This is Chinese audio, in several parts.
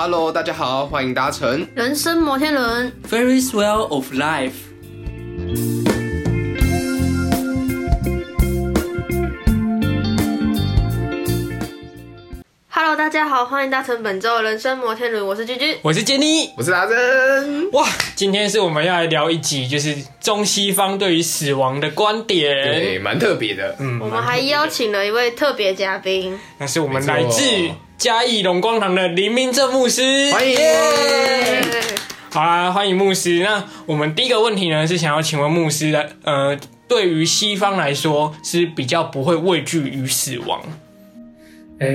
Hello，大家好，欢迎搭乘人生摩天轮。Very swell of life。Hello，大家好，欢迎搭乘本周的人生摩天轮，我是居居。我是杰尼。我是达真。哇，今天是我们要来聊一集，就是中西方对于死亡的观点。对，蛮特别的。嗯，我们还邀请了一位特别嘉宾，那是我们来自嘉义龙光堂的林明正牧师，欢迎。耶。好啦，欢迎牧师。那我们第一个问题呢，是想要请问牧师的，呃，对于西方来说是比较不会畏惧于死亡。呃，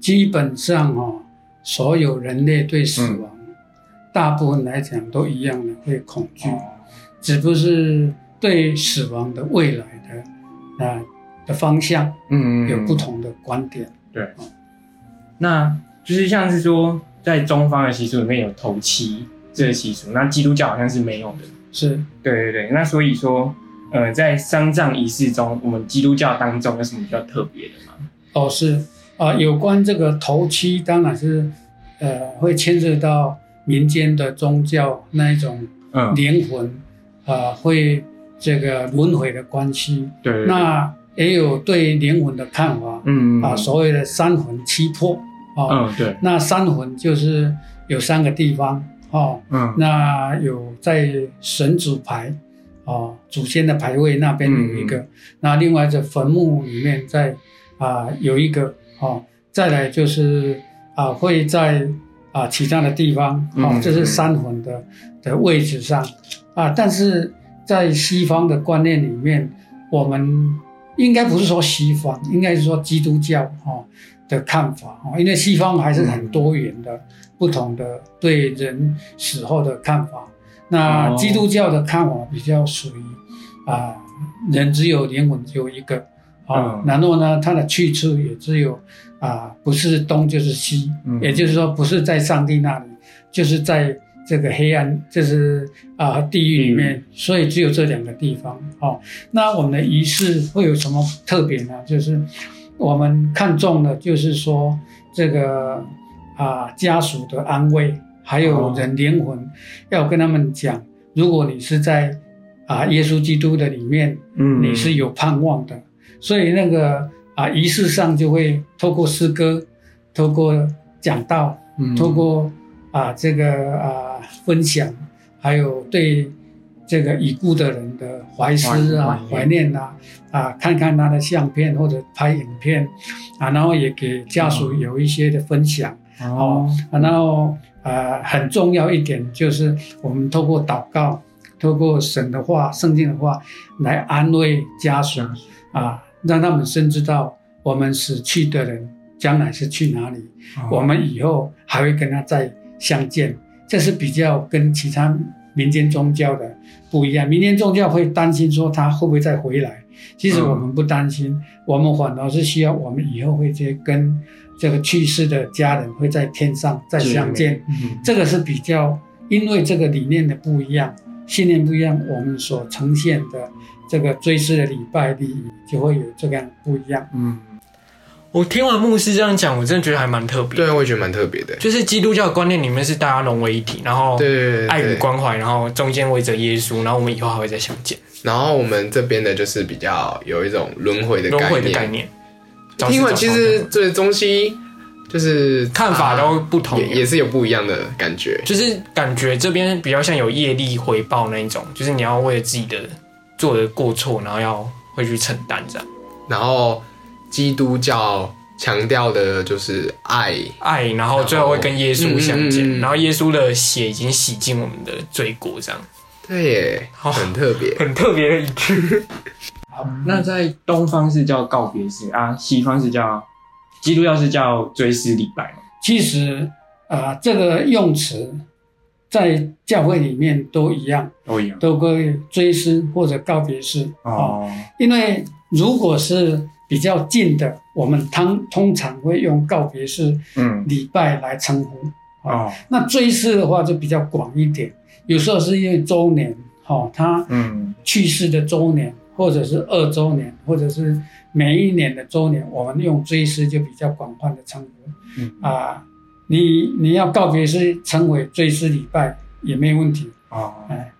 基本上哦，所有人类对死亡，大部分来讲都一样的会恐惧，只不过是对死亡的未来的啊、的方向嗯有不同的观点。那就是像是说，在中方的习俗里面有头七这个习俗，那基督教好像是没有的。是对对对，那所以说，呃，在丧葬仪式中，我们基督教当中有什么比较特别的吗？哦，是啊、有关这个头七，当然是呃会牵涉到民间的宗教那一种嗯，灵魂啊、会这个轮回的关系。对对对那也有对灵魂的看法。嗯啊，所谓的三魂七魄啊，嗯对，那三魂就是有三个地方哦，嗯。那有在神主牌哦，祖先的牌位那边有一个，那另外在坟墓里面在啊有一个哦，再来就是啊会在啊其他的地方哦，嗯。这是三魂的的位置上。啊，但是在西方的观念里面，我们应该不是说西方，应该是说基督教哦的看法哦，因为西方还是很多元的、不同的对人死后的看法。那哦。基督教的看法比较属于啊、人只有灵魂只有一个啊，嗯。然后呢，它的去处也只有啊、不是东就是西，嗯。也就是说不是在上帝那里，就是在这个黑暗，就是啊、地狱里面，所以只有这两个地方哦。那我们的仪式会有什么特别呢？就是我们看重的，就是说这个啊、家属的安慰，还有哦。人灵魂，要跟他们讲，如果你是在啊、耶稣基督的里面，嗯。你是有盼望的，所以那个啊仪式上就会透过诗歌，透过讲道，嗯。透过啊这个啊分享，还有对这个已故的人的怀思啊、怀怀念啊，啊看看他的相片或者拍影片啊，然后也给家属有一些的分享。哦啊，然后呃，很重要一点就是我们透过祷告，透过神的话、圣经的话来安慰家属啊，让他们深知道我们死去的人将来是去哪里，哦我们以后还会跟他再相见。这是比较跟其他民间宗教的不一样。民间宗教会担心说他会不会再回来，其实我们不担心，我们反而是需要我们以后会去跟这个去世的家人会在天上再相见。嗯这个是比较，因为这个理念的不一样，信念不一样，我们所呈现的这个追思的礼拜礼仪就会有这个样不一样。嗯我听完牧师这样讲，我真的觉得还蛮特别。对，我也觉得蛮特别的。就是基督教的观念里面是大家融为一体，然后对对对，爱与关怀，然后中间围着耶稣，然后我们以后还会再相见，然后我们这边的就是比较有一种轮回的轮回概念。的概念。听完其早实知早这中西就是看法都不同也也是有不一样的感觉。就是感觉这边比较像有业力回报那一种，就是你要为了自己的做的过错，然后要会去承担这样。然后基督教强调的就是爱，爱，然后最后会跟耶稣相见，嗯嗯嗯嗯然后耶稣的血已经洗净我们的罪过，这样对耶，好很特别。很特别的一句。好，那在东方是叫告别式啊，西方是叫基督教是叫追思礼拜。其实啊、这个用词在教会里面都一样，都一样都会追思或者告别式哦。哦，因为如果是比较近的，我们通通常会用告别式嗯礼拜来称呼。哦那追思的话就比较广一点，有时候是因为周年，哦，他嗯去世的周年，或者是二周年，或者是每一年的周年，我们用追思就比较广泛的称呼。嗯啊、你你要告别式称为追思礼拜也没有问题。哦，哎，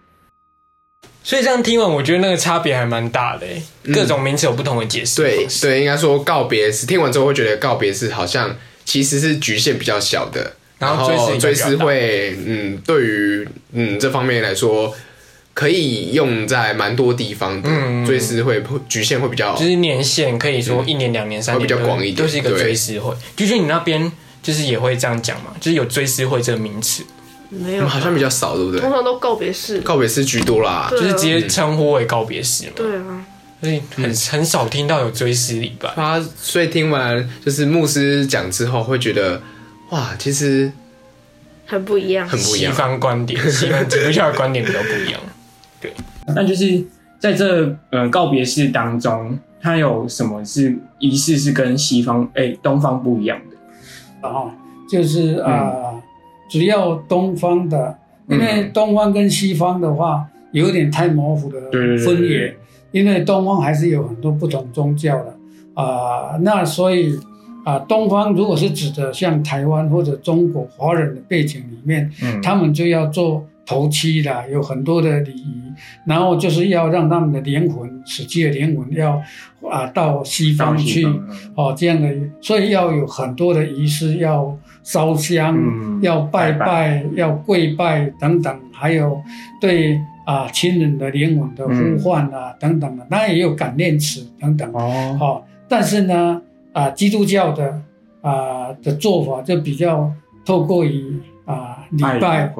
所以这样听完，我觉得那个差别还蛮大的欸，嗯。各种名词有不同的解释对。对，应该说告别式，听完之后会觉得告别式好像其实是局限比较小的，然然后追思会，嗯，对于嗯这方面来说，可以用在蛮多地方的。嗯追思会会局限会比较就是年限可以说一年、两年、三年会比较广一点都是一个追思会。就是你那边就是也会这样讲嘛，就是有追思会这个名词，没有好像比较少，对不对通？常都告别式。告别式居多啦。对啊就是直接称呼为告别式嘛，对啊，所以很很少听到有追思礼拜。啊，所以听完就是牧师讲之后，会觉得哇，其实很不一样。很不一样。方观点，西方基督教的观点比较不一样。那就是在这呃告别式当中，它有什么是仪式是跟西方哎、东方不一样的？啊，就是啊、主要东方的，因为嗯东方跟西方的话有点太模糊的分野，因为东方还是有很多不同宗教的。啊、那所以啊、东方如果是指的像台湾或者中国华人的背景里面，嗯，他们就要做头七的，有很多的礼仪，然后就是要让他们的灵魂，死去的灵魂要啊到西方去。嗯。哦，这样的，所以要有很多的仪式，要烧香，嗯要拜拜，拜要跪拜等等，还有对啊亲人的灵魂的呼唤啊、等等的，当然也有感念词等等。哦，哦，但是呢，啊，基督教的啊的做法就比较透过于啊礼拜，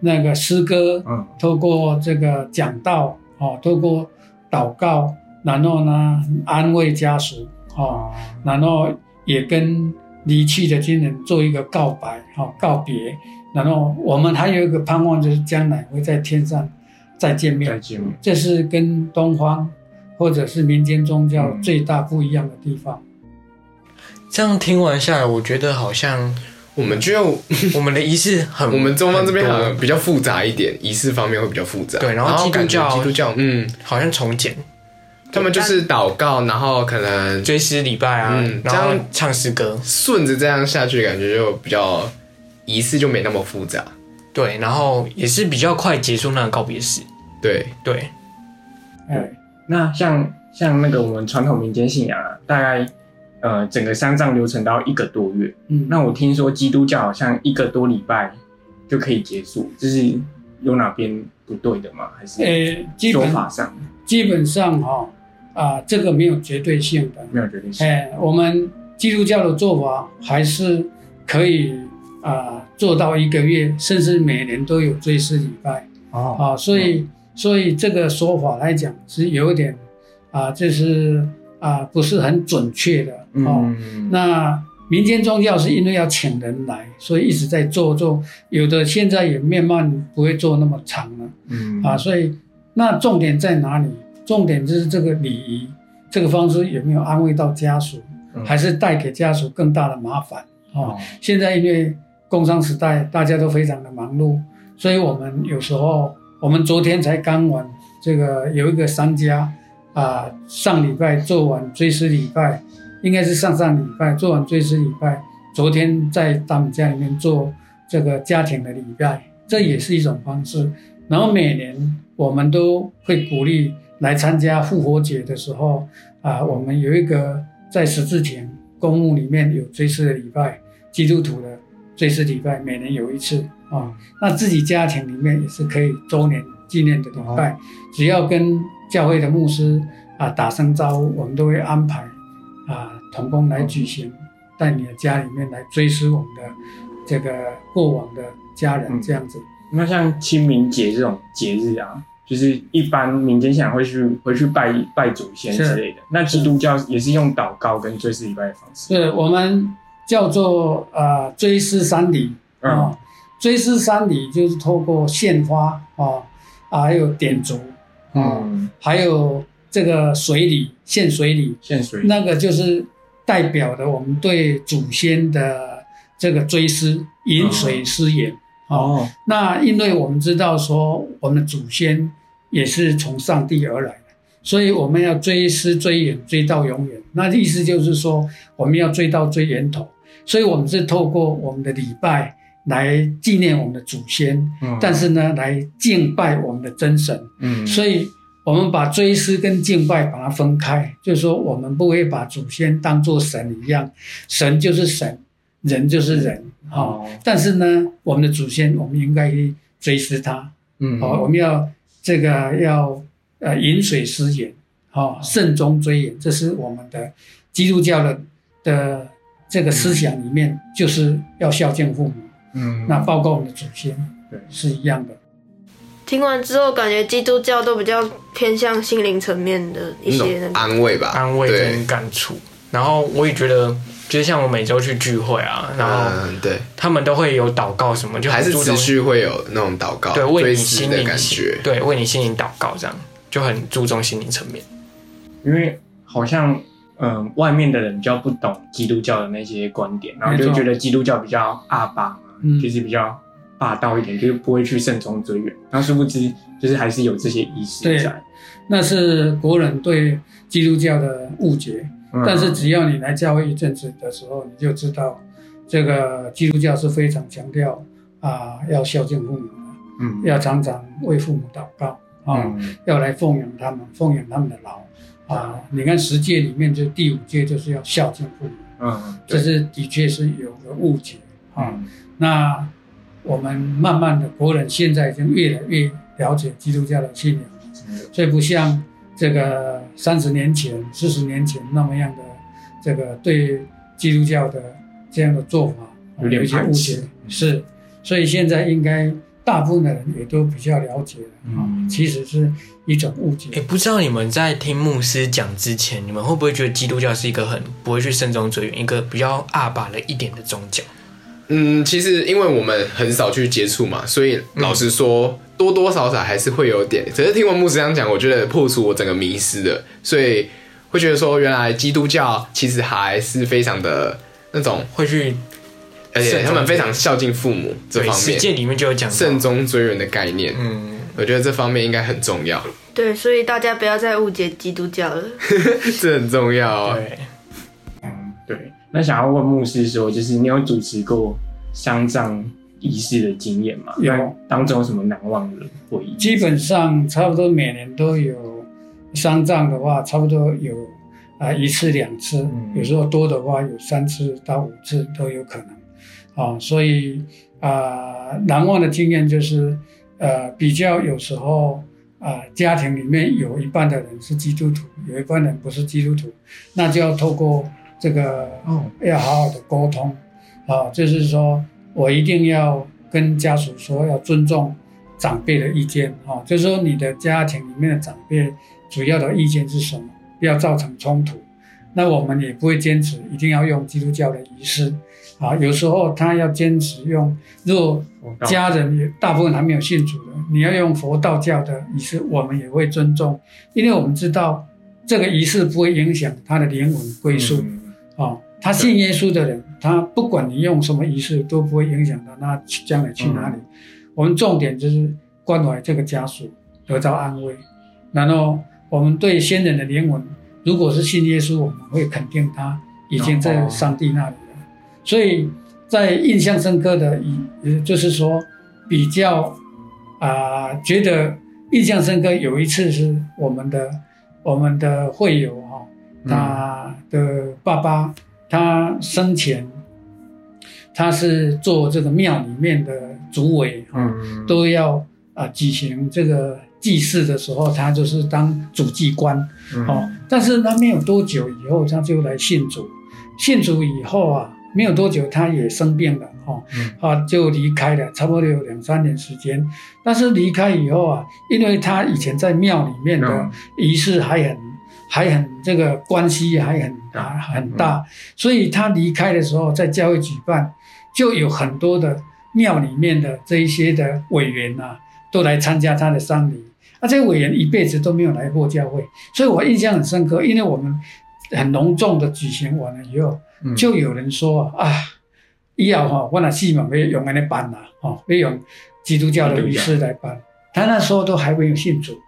那个诗歌，嗯。透过这个讲道，哦，透过祷告，然后呢安慰家属，哦，哦，然后也跟离去的亲人做一个告白，哈、告别。然后我们还有一个盼望，就是将来会在天上再见再面。见面。这是跟东方或者是民间宗教嗯最大不一样的地方。这样听完下来，我觉得好像我们就 我们的仪式很，我们中方这边好像比较复杂一点，仪式方面会比较复杂。对然后基督教基督教，嗯，好像从简他们就是祷告，然后可能追思礼拜啊，嗯然后这样唱诗歌，顺着这样下去，感觉就比较仪式就没那么复杂。对，然后也是比较快结束那个告别式。对，对，哎，那像像那个我们传统民间信仰啊，大概呃整个丧葬流程都要一个多月。嗯，那我听说基督教好像一个多礼拜就可以结束，就是有哪边不对的吗？还是呃，基说本法上基本上哈啊，这个没有绝对性的。没有绝对性？哎，我们基督教的做法还是可以啊、做到一个月，甚至每年都有追思礼拜哦，啊，所以所以这个说法来讲是有一点啊，就是啊不是很准确的哦。嗯，那民间宗教是因为要请人来，所以一直在做做，有的现在也慢慢不会做那么长了。嗯啊，所以那重点在哪里？重点就是这个礼仪，这个方式有没有安慰到家属，嗯还是带给家属更大的麻烦？哦，哦现在因为工商时代，大家都非常的忙碌，所以我们有时候，我们昨天才刚完这个有一个商家啊，上礼拜做完追思礼拜，应该是上上礼拜做完追思礼拜，昨天在他们家里面做这个家庭的礼拜，这也是一种方式。然后每年我们都会鼓励来参加复活节的时候啊，我们有一个在十字前公墓里面有追思的礼拜，基督徒的追思礼拜，每年有一次啊。那自己家庭里面也是可以周年纪念的礼拜，只要跟教会的牧师啊打声招呼，我们都会安排啊童工来举行，在你的家里面来追思我们的这个过往的家人嗯这样子。那像清明节这种节日啊，就是一般民间信仰会去会去拜拜祖先之类的。那基督教也是用祷告跟追思礼拜的方式。对我们叫做呃追思三礼啊、嗯追思三礼就是透过献花啊啊，还有点烛啊，嗯，还有这个水礼献水礼，献水那个就是代表的我们对祖先的这个追思，饮水思源啊。哦，那因为我们知道说，我们的祖先也是从上帝而来的，所以我们要追思追远，追到永远。那意思就是说，我们要追到最源头。所以我们是透过我们的礼拜来纪念我们的祖先，嗯但是呢，来敬拜我们的真神。嗯，所以我们把追思跟敬拜把它分开，就是说我们不会把祖先当作神一样，神就是神，人就是人，哈、哦但是呢，我们的祖先我们应该去追思他，嗯。好、我们要这个要呃饮水思源，好、慎终追远，这是我们的基督教的的这个思想里面，就是要孝敬父母，嗯。那包括我们的祖先，对。是一样的。听完之后，感觉基督教都比较偏向心灵层面的一些那个。安慰吧，安慰跟感触。然后我也觉得，就是像我每周去聚会啊，然后嗯，对，他们都会有祷告什么，就很还是持续会有那种祷告，对为你心思的感灵心觉，对为你心灵祷告，这样就很注重心灵层面。因为好像嗯、呃外面的人比较不懂基督教的那些观点，然后就觉得基督教比较阿巴嘛，嗯就是比较霸道一点，就是不会去慎终追远。然后殊不知，就是还是有这些仪式对在。那是国人对基督教的误解，嗯但是只要你来教会一阵子的时候，你就知道，这个基督教是非常强调啊、要孝敬父母的，嗯要常常为父母祷告啊、嗯要来奉养他们，奉养他们的老啊。你看十诫里面就第五诫就是要孝敬父母，嗯这是的确是有个误解啊。嗯那我们慢慢的国人现在已经越来越了解基督教的信仰。所以不像这个三十年前、四十年前那么样的这个对基督教的这样的做法有一些误解，是，所以现在应该大部分的人也都比较了解了啊、嗯其实是一种误也解。不知道你们在听牧师讲之前，你们会不会觉得基督教是一个很不会去慎重追远，一个比较阿爸的一点的宗教？嗯，其实因为我们很少去接触嘛，所以老实说，多多少少还是会有点。只是听完牧师这样讲，我觉得破除我整个迷失的，所以会觉得说，原来基督教其实还是非常的那种，会去而且他们非常孝敬父母这方面，十诫里面就有讲到慎终追远的概念。嗯，我觉得这方面应该很重要，对，所以大家不要再误解基督教了。这很重要啊。对。嗯，对。那想要问牧师说，就是你有主持过丧葬仪式的经验吗？有当中有什么难忘的回忆？基本上差不多每年都有丧葬的话，差不多有啊、一次两次，嗯有时候多的话有三次到五次都有可能。啊、所以啊、难忘的经验就是呃比较有时候啊、家庭里面有一半的人是基督徒，有一半人不是基督徒，那就要透过这个哦，要好好的沟通，啊，就是说我一定要跟家属说要尊重长辈的意见，啊，就是说你的家庭里面的长辈主要的意见是什么，不要造成冲突。那我们也不会坚持一定要用基督教的仪式，啊，有时候他要坚持用，如果家人也大部分还没有信主的，你要用佛道教的仪式，我们也会尊重，因为我们知道这个仪式不会影响他的灵魂归宿。嗯哦，他信耶稣的人，他不管你用什么仪式，都不会影响到他去将来去哪里。我们重点就是关怀这个家属得到安慰，然后我们对先人的灵魂，如果是信耶稣，我们会肯定他已经在上帝那里了。所以在印象深刻的，以也就是说比较啊、觉得印象深刻。有一次是我们的我们的会友哈、他的爸爸他生前他是做这个庙里面的主委哈、嗯，都要啊举行这个祭祀的时候，他就是当主祭官。嗯。哦。但是他没有多久以后，他就来信主，信主以后啊，没有多久他也生病了哦。嗯，啊就离开了，差不多有两三年时间。但是离开以后啊，因为他以前在庙里面的嗯。仪式还很还很这个关系还很大很大，所以他离开的时候，在教会举办，就有很多的庙里面的这一些的委员啊，都来参加他的丧礼。啊，这些委员一辈子都没有来过教会，所以我印象很深刻，因为我们很隆重的举行完了以后，嗯。就有人说啊，以后哈，我那戏嘛要用安尼办啦，哦，要用基督教的仪式来办。他那时候都还没有信主，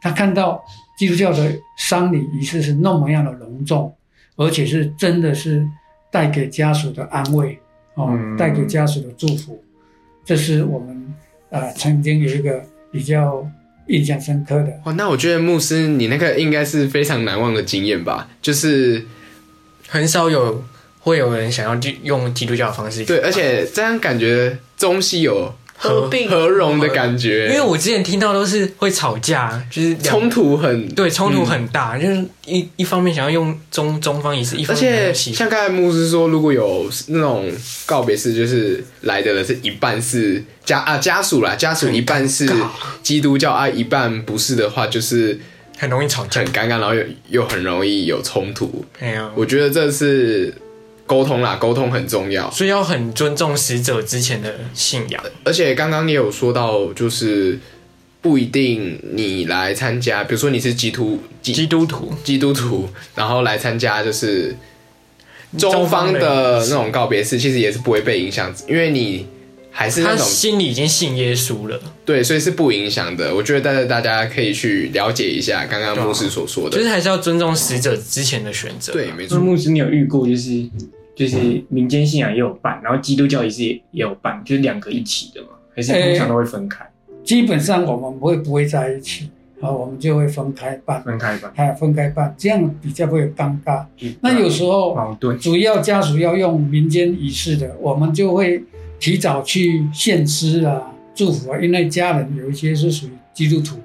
他看到基督教的丧礼仪式是那么样的隆重，而且是真的是带给家属的安慰，哦，嗯带给家属的祝福，这是我们呃曾经有一个比较印象深刻的。哦，那我觉得牧师你那个应该是非常难忘的经验吧？就是很少有会有人想要去用基督教的方式对，而且这样感觉中西有合并合融的感觉，因为我之前听到都是会吵架，就是冲突很对冲突很大，就是一一方面想要用中中方仪式，一而方面而且。像刚才牧师说，如果有那种告别式，就是来的人是一半是家啊家属啦，家属一半是基督教啊，一半不是的话，就是很容易吵架很。尴尬，然后又又很容易有冲突。哎呀，我觉得这是沟通啦，沟通很重要。所以要很尊重死者之前的信仰。而且刚刚也有说到，就是不一定你来参加，比如说你是基督基基督徒基督徒，然后来参加就是中方的那种告别式，其实也是不会被影响，因为你还是那他种心里已经信耶稣了，对，所以是不影响的。我觉得大家大家可以去了解一下刚刚牧师所说的，就是还是要尊重死者之前的选择。对，没错，那牧师，你有遇过就是就是民间信仰也有办，然后基督教也是也也有办，就是两个一起的嘛？还是通常都会分开？基本上我们不会不会在一起，啊，我们就会分开办，分开办，还分开办，这样比较不会尴尬。那有时候矛盾，主要家属要用民间仪式的，我们就会提早去献诗啊、祝福啊，因为家人有一些是属于基督徒，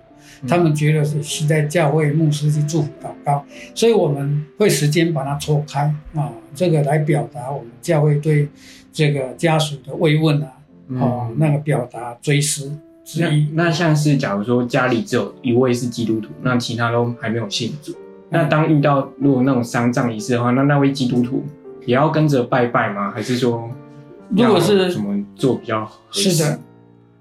他们觉得是是在教会牧师去祝福祷告，所以我们会时间把它错开啊，这个来表达我们教会对这个家属的慰问啊，哦，嗯。那个表达追思之那一。那像是假如说家里只有一位是基督徒，那其他都还没有信主，那当遇到如果那种丧葬仪式的话，那那位基督徒也要跟着拜拜吗？还是说如果是要怎么做比较合适？是的，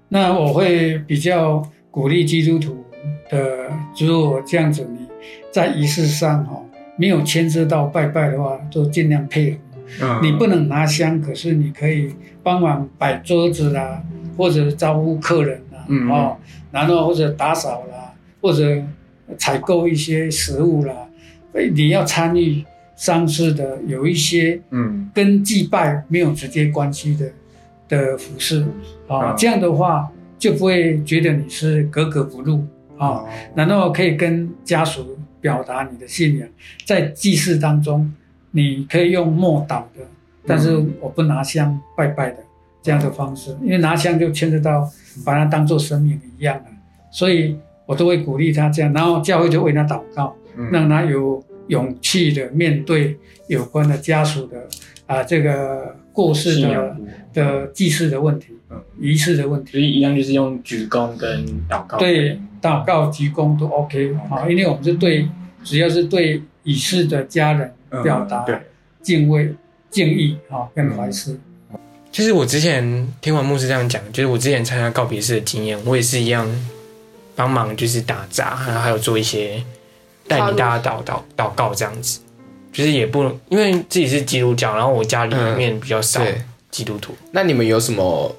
那我会比较鼓励基督徒的，如果这样子你在仪式上哈、没有牵涉到拜拜的话，就尽量配合。嗯，你不能拿香，可是你可以帮忙摆桌子啦，或者招呼客人啦，嗯。哦，然后或者打扫啦，或者采购一些食物啦，哎你要参与丧事的有一些嗯。跟祭拜没有直接关系的的服饰啊，嗯这样的话就不会觉得你是格格不入啊，哦然后可以跟家属表达你的信仰，在祭祀当中，你可以用默祷的，但是我不拿香拜拜的这样的方式，因为拿香就牵涉到把它当做生命一样了，所以我都会鼓励他这样，然后教会就为他祷告，嗯。让他有勇气的面对有关的家属的啊这个过世的的祭祀的问题嗯，仪式的问题。所以一样就是用鞠躬跟祷告。对，祷告、鞠躬都 OK 啊，因为我们是对，只要是对已逝的家人嗯表达，敬畏、敬意啊，跟怀思。就是我之前听完牧师这样讲，就是我之前参加告别式的经验，我也是一样帮忙，就是打杂，然后还有做一些带领大家祷祷祷告这样子。就是也不因为自己是基督教，然后我家里面比较少。基督徒，那你们有什么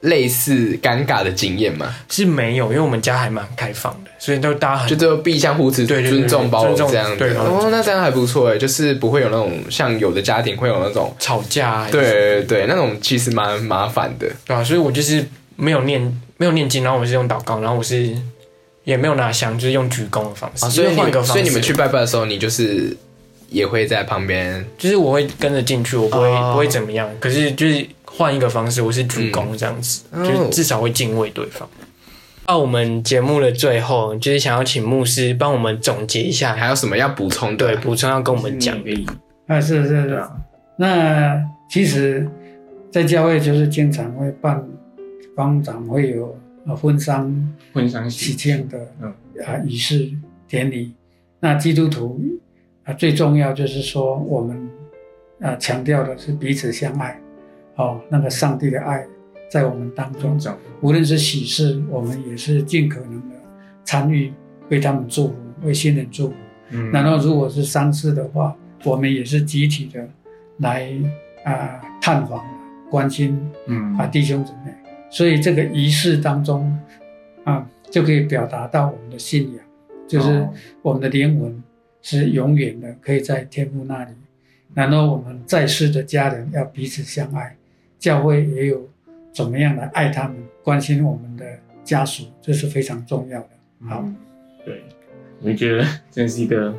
类似尴尬的经验吗？是没有，因为我们家还蛮开放的，所以都大家很就只有避向互持，对对对尊重包容这样子。对哦，那这样还不错哎，就是不会有那种像有的家庭会有那种，吵架啊，对对对，那种其实蛮麻烦的。对啊，所以我就是没有念没有念经，然后我是用祷告，然后我是也没有拿香，就是用鞠躬的方式，啊，所以换一个方式。所以你们去拜拜的时候，你就是也会在旁边就是我会跟着进去，我不会、哦不会怎么样，可是就是换一个方式，我是鞠躬这样子，嗯就是至少会敬畏对方。到我们节目的最后，就是想要请牧师帮我们总结一下，还有什么要补充的？对补充要跟我们讲的，啊，是是是。那其实，在教会就是经常会办方长会有呃婚丧婚丧喜喜庆的嗯。啊仪式典礼。那基督徒啊最重要就是说我们啊强调的是彼此相爱，哦，那个上帝的爱在我们当中。无论是喜事，我们也是尽可能的参与，为他们祝福，为新人祝福。嗯。然后如果是丧事的话，我们也是集体的来啊、探访、关心嗯。啊弟兄姊妹，所以这个仪式当中啊就可以表达到我们的信仰，就是哦。我们的灵魂是永远的，可以在天父那里。然后我们在世的家人要彼此相爱，教会也有怎么样的爱他们、关心我们的家属，这是非常重要的。好，嗯对，我觉得真是一个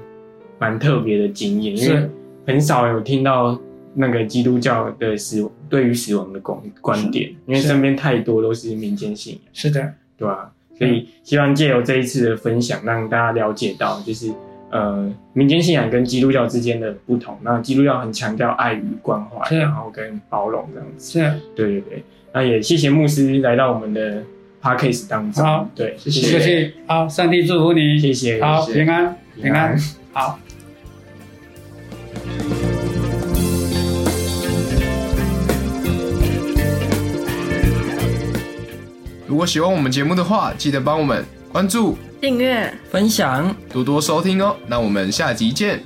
蛮特别的经验，因为很少有听到那个基督教的死对于死亡的观观点，因为身边太多都是民间信仰，是的，对吧、所以希望借由这一次的分享，让大家了解到，就是呃民间信仰跟基督教之间的不同。那基督教很强调爱与关怀，是。然后跟包容这样子。是，对对对，那也谢谢牧师来到我们的 podcast 当中。好。对，谢谢。谢谢，好，上帝祝福你，谢谢好，平安，平安，好。如果喜欢我们节目的话，记得帮我们关注、订阅。分享。多多收听哦。那我们下集见，